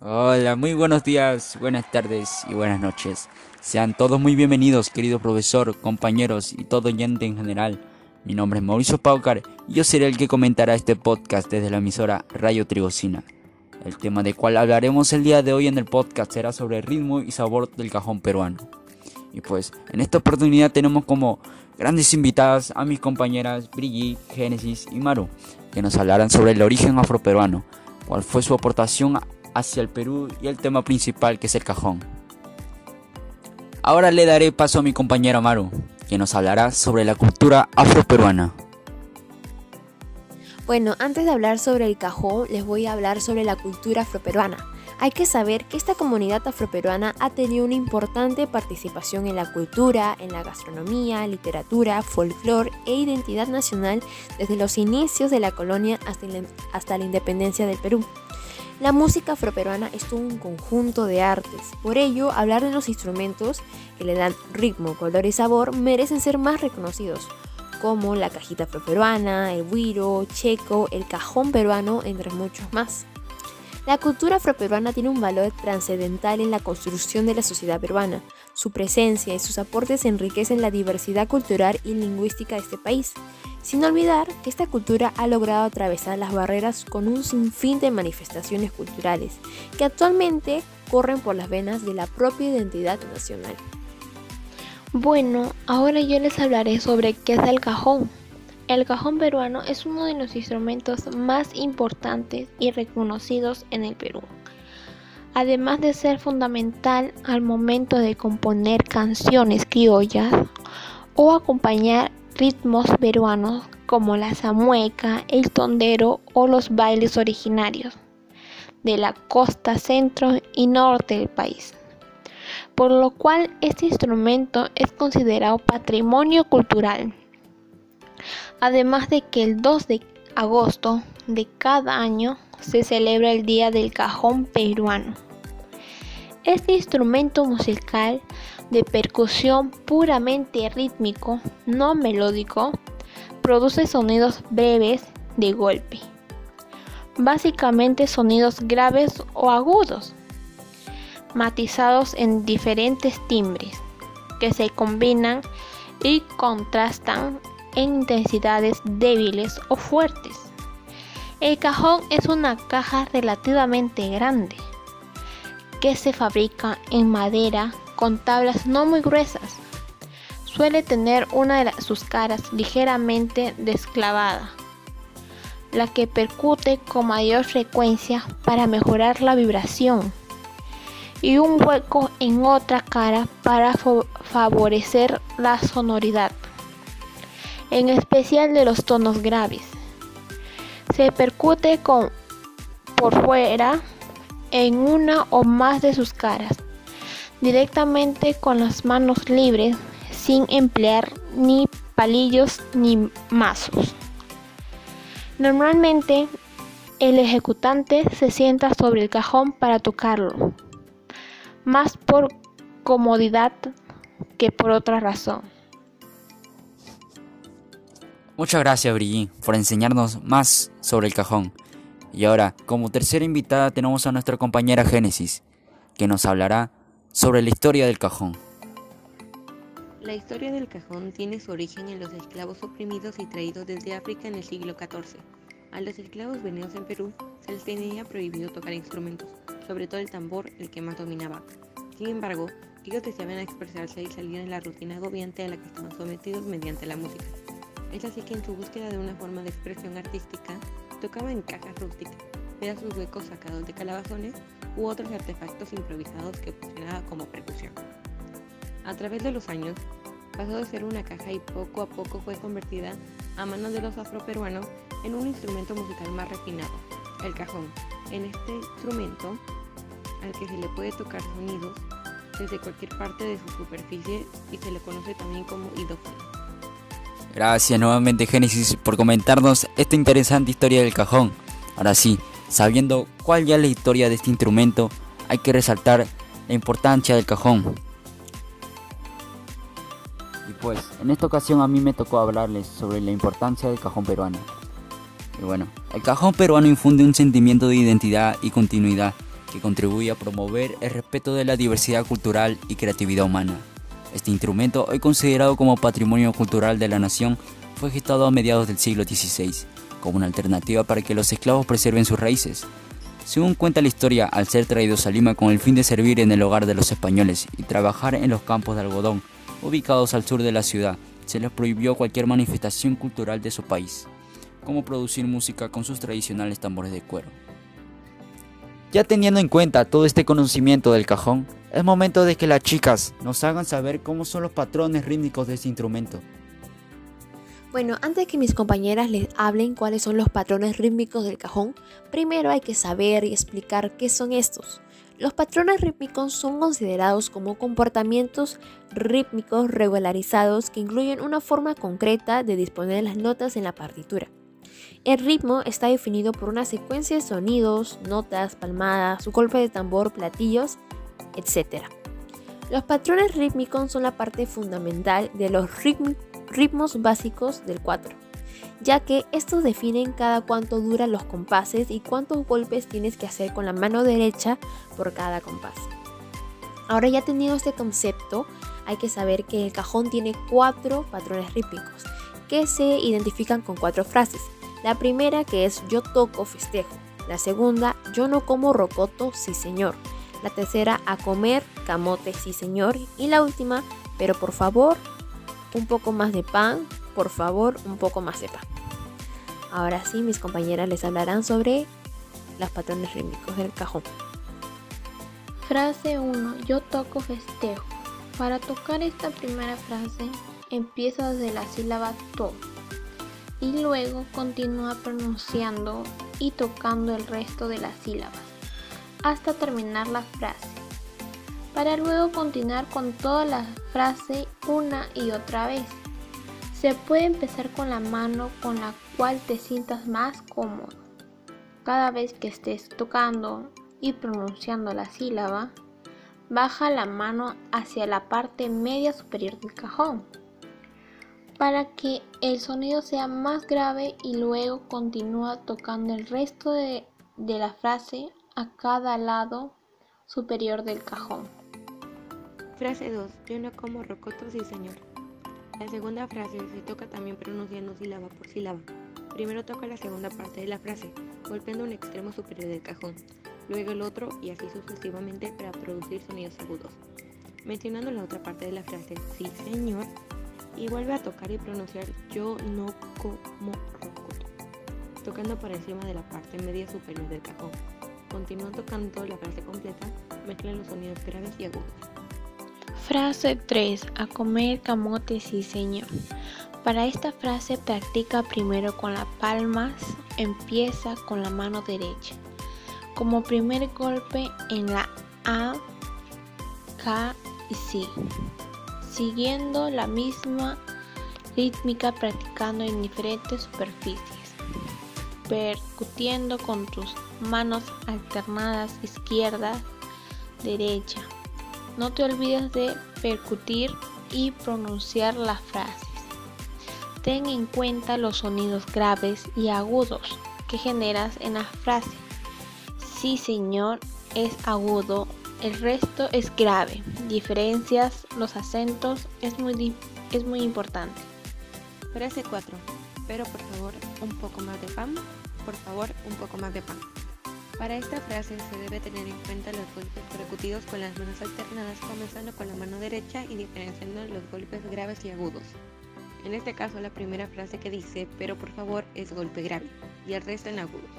Hola, muy buenos días, buenas tardes y buenas noches. Sean todos muy bienvenidos, querido profesor, compañeros y todo oyente en general. Mi nombre es Mauricio Paucar y yo seré el que comentará este podcast desde la emisora Rayo Trigocina. El tema de cual hablaremos el día de hoy en el podcast será sobre el ritmo y sabor del cajón peruano. Y pues, en esta oportunidad tenemos como grandes invitadas a mis compañeras Brigitte, Génesis y Maru, que nos hablarán sobre el origen afroperuano, cuál fue su aportación hacia el Perú y el tema principal que es el cajón. Ahora le daré paso a mi compañera Maru, que nos hablará sobre la cultura afroperuana. Bueno, antes de hablar sobre el cajón, les voy a hablar sobre la cultura afroperuana. Hay que saber que esta comunidad afroperuana ha tenido una importante participación en la cultura, en la gastronomía, literatura, folclore e identidad nacional desde los inicios de la colonia hasta la independencia del Perú. La música afroperuana es todo un conjunto de artes, por ello hablar de los instrumentos que le dan ritmo, color y sabor merecen ser más reconocidos, como la cajita afroperuana, el guiro, checo, el cajón peruano, entre muchos más. La cultura afroperuana tiene un valor trascendental en la construcción de la sociedad peruana. Su presencia y sus aportes enriquecen la diversidad cultural y lingüística de este país sin olvidar que esta cultura ha logrado atravesar las barreras con un sinfín de manifestaciones culturales que actualmente corren por las venas de la propia identidad nacional. Bueno, ahora yo les hablaré sobre qué es el cajón. El cajón peruano es uno de los instrumentos más importantes y reconocidos en el Perú. Además de ser fundamental al momento de componer canciones criollas o acompañar ritmos peruanos como la zamueca, el tondero o los bailes originarios de la costa centro y norte del país. Por lo cual este instrumento es considerado patrimonio cultural. Además de que el 2 de agosto de cada año se celebra el Día del Cajón Peruano. Este instrumento musical de percusión puramente rítmico, no melódico, produce sonidos breves de golpe, básicamente sonidos graves o agudos, matizados en diferentes timbres que se combinan y contrastan en intensidades débiles o fuertes. El cajón es una caja relativamente grande que se fabrica en madera con tablas no muy gruesas. Suele tener una de sus caras ligeramente desclavada, la que percute con mayor frecuencia para mejorar la vibración, y un hueco en otra cara para favorecer la sonoridad, en especial de los tonos graves. Se percute con por fuera en una o más de sus caras directamente con las manos libres sin emplear ni palillos ni mazos. Normalmente el ejecutante se sienta sobre el cajón para tocarlo, más por comodidad que por otra razón. Muchas gracias Brigitte por enseñarnos más sobre el cajón. Y ahora, como tercera invitada tenemos a nuestra compañera Génesis, que nos hablará sobre la historia del cajón. La historia del cajón tiene su origen en los esclavos oprimidos y traídos desde África en el siglo XIV. A los esclavos venidos en Perú se les tenía prohibido tocar instrumentos, sobre todo el tambor, el que más dominaba. Sin embargo, ellos deseaban expresarse y salir en la rutina agobiante a la que estaban sometidos mediante la música. Es así que en su búsqueda de una forma de expresión artística, tocaban en cajas rústicas, pedazos huecos sacados de calabazones u otros artefactos improvisados que funcionaban como percusión. A través de los años, pasó de ser una caja y poco a poco fue convertida a manos de los afroperuanos en un instrumento musical más refinado, el cajón. En este instrumento, al que se le puede tocar sonidos desde cualquier parte de su superficie y se le conoce también como idófono. Gracias nuevamente Génesis por comentarnos esta interesante historia del cajón. Ahora sí, Sabiendo cuál ya es la historia de este instrumento, hay que resaltar la importancia del cajón. Y pues, en esta ocasión a mí me tocó hablarles sobre la importancia del cajón peruano. Y bueno, el cajón peruano infunde un sentimiento de identidad y continuidad que contribuye a promover el respeto de la diversidad cultural y creatividad humana. Este instrumento, hoy considerado como patrimonio cultural de la nación, fue gestado a mediados del siglo XVI, como una alternativa para que los esclavos preserven sus raíces. Según cuenta la historia, al ser traídos a Lima con el fin de servir en el hogar de los españoles y trabajar en los campos de algodón, ubicados al sur de la ciudad, se les prohibió cualquier manifestación cultural de su país, como producir música con sus tradicionales tambores de cuero. Ya teniendo en cuenta todo este conocimiento del cajón, es momento de que las chicas nos hagan saber cómo son los patrones rítmicos de este instrumento. Bueno, antes que mis compañeras les hablen cuáles son los patrones rítmicos del cajón, primero hay que saber y explicar qué son estos. Los patrones rítmicos son considerados como comportamientos rítmicos regularizados que incluyen una forma concreta de disponer las notas en la partitura. El ritmo está definido por una secuencia de sonidos, notas, palmadas, golpe de tambor, platillos, etc. Los patrones rítmicos son la parte fundamental de los ritmos básicos del 4, ya que estos definen cada cuánto duran los compases y cuántos golpes tienes que hacer con la mano derecha por cada compás. Ahora ya tenido este concepto, hay que saber que el cajón tiene cuatro patrones rítmicos que se identifican con cuatro frases. La primera que es yo toco festejo. La segunda, yo no como rocoto, sí señor. La tercera, a comer camote, sí señor. Y la última, pero por favor, un poco más de pan, por favor, un poco más de pan. Ahora sí, mis compañeras les hablarán sobre los patrones rítmicos del cajón. Frase 1. Yo toco festejo. Para tocar esta primera frase, empieza desde la sílaba to y luego continúa pronunciando y tocando el resto de las sílabas hasta terminar la frase, para luego continuar con toda la frase una y otra vez. Se puede empezar con la mano con la cual te sientas más cómodo. Cada vez que estés tocando y pronunciando la sílaba, baja la mano hacia la parte media superior del cajón para que el sonido sea más grave y luego continúa tocando el resto de, la frase a cada lado superior del cajón. Frase 2. Yo no como rocotos y señor. La segunda frase se toca también pronunciando sílaba por sílaba. Primero toca la segunda parte de la frase, golpeando un extremo superior del cajón, luego el otro y así sucesivamente para producir sonidos agudos. Mencionando la otra parte de la frase, sí señor, y vuelve a tocar y pronunciar yo no como rocoto, tocando por encima de la parte media superior del cajón. Continúa tocando la frase completa, mezcla los sonidos graves y agudos. Frase 3. A comer camote sí señor. Para esta frase practica primero con las palmas, empieza con la mano derecha. Como primer golpe en la A, K y C siguiendo la misma rítmica practicando en diferentes superficies, percutiendo con tus manos alternadas izquierda, derecha. No te olvides de percutir y pronunciar las frases. Ten en cuenta los sonidos graves y agudos que generas en la frase. Sí, señor, es agudo el resto es grave. Diferencias los acentos es muy, es muy importante. Frase 4. Pero por favor, un poco más de pan. Por favor, un poco más de pan. Para esta frase se debe tener en cuenta los golpes percutidos con las manos alternadas, comenzando con la mano derecha y diferenciando los golpes graves y agudos. En este caso, la primera frase que dice, pero por favor, es golpe grave, y el resto en agudos,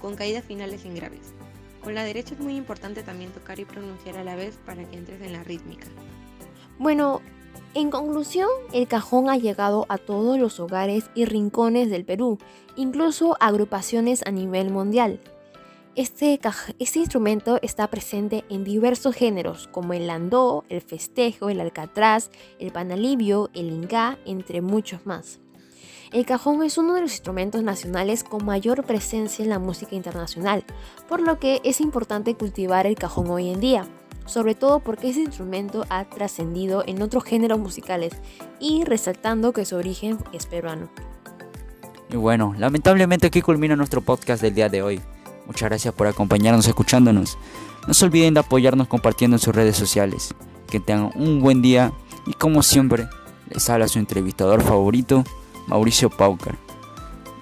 con caídas finales en graves. Con la derecha es muy importante también tocar y pronunciar a la vez para que entres en la rítmica. Bueno, en conclusión, el cajón ha llegado a todos los hogares y rincones del Perú, incluso agrupaciones a nivel mundial. Este, este, instrumento está presente en diversos géneros como el landó, el festejo, el alcatraz, el panalivio, el ingá, entre muchos más. El cajón es uno de los instrumentos nacionales con mayor presencia en la música internacional, por lo que es importante cultivar el cajón hoy en día, sobre todo porque ese instrumento ha trascendido en otros géneros musicales y resaltando que su origen es peruano. Y bueno, lamentablemente aquí culmina nuestro podcast del día de hoy. Muchas gracias por acompañarnos escuchándonos. No se olviden de apoyarnos compartiendo en sus redes sociales. Que tengan un buen día y como siempre, les habla su entrevistador favorito, Mauricio Paucar.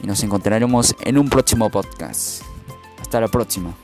Y nos encontraremos en un próximo podcast. Hasta la próxima.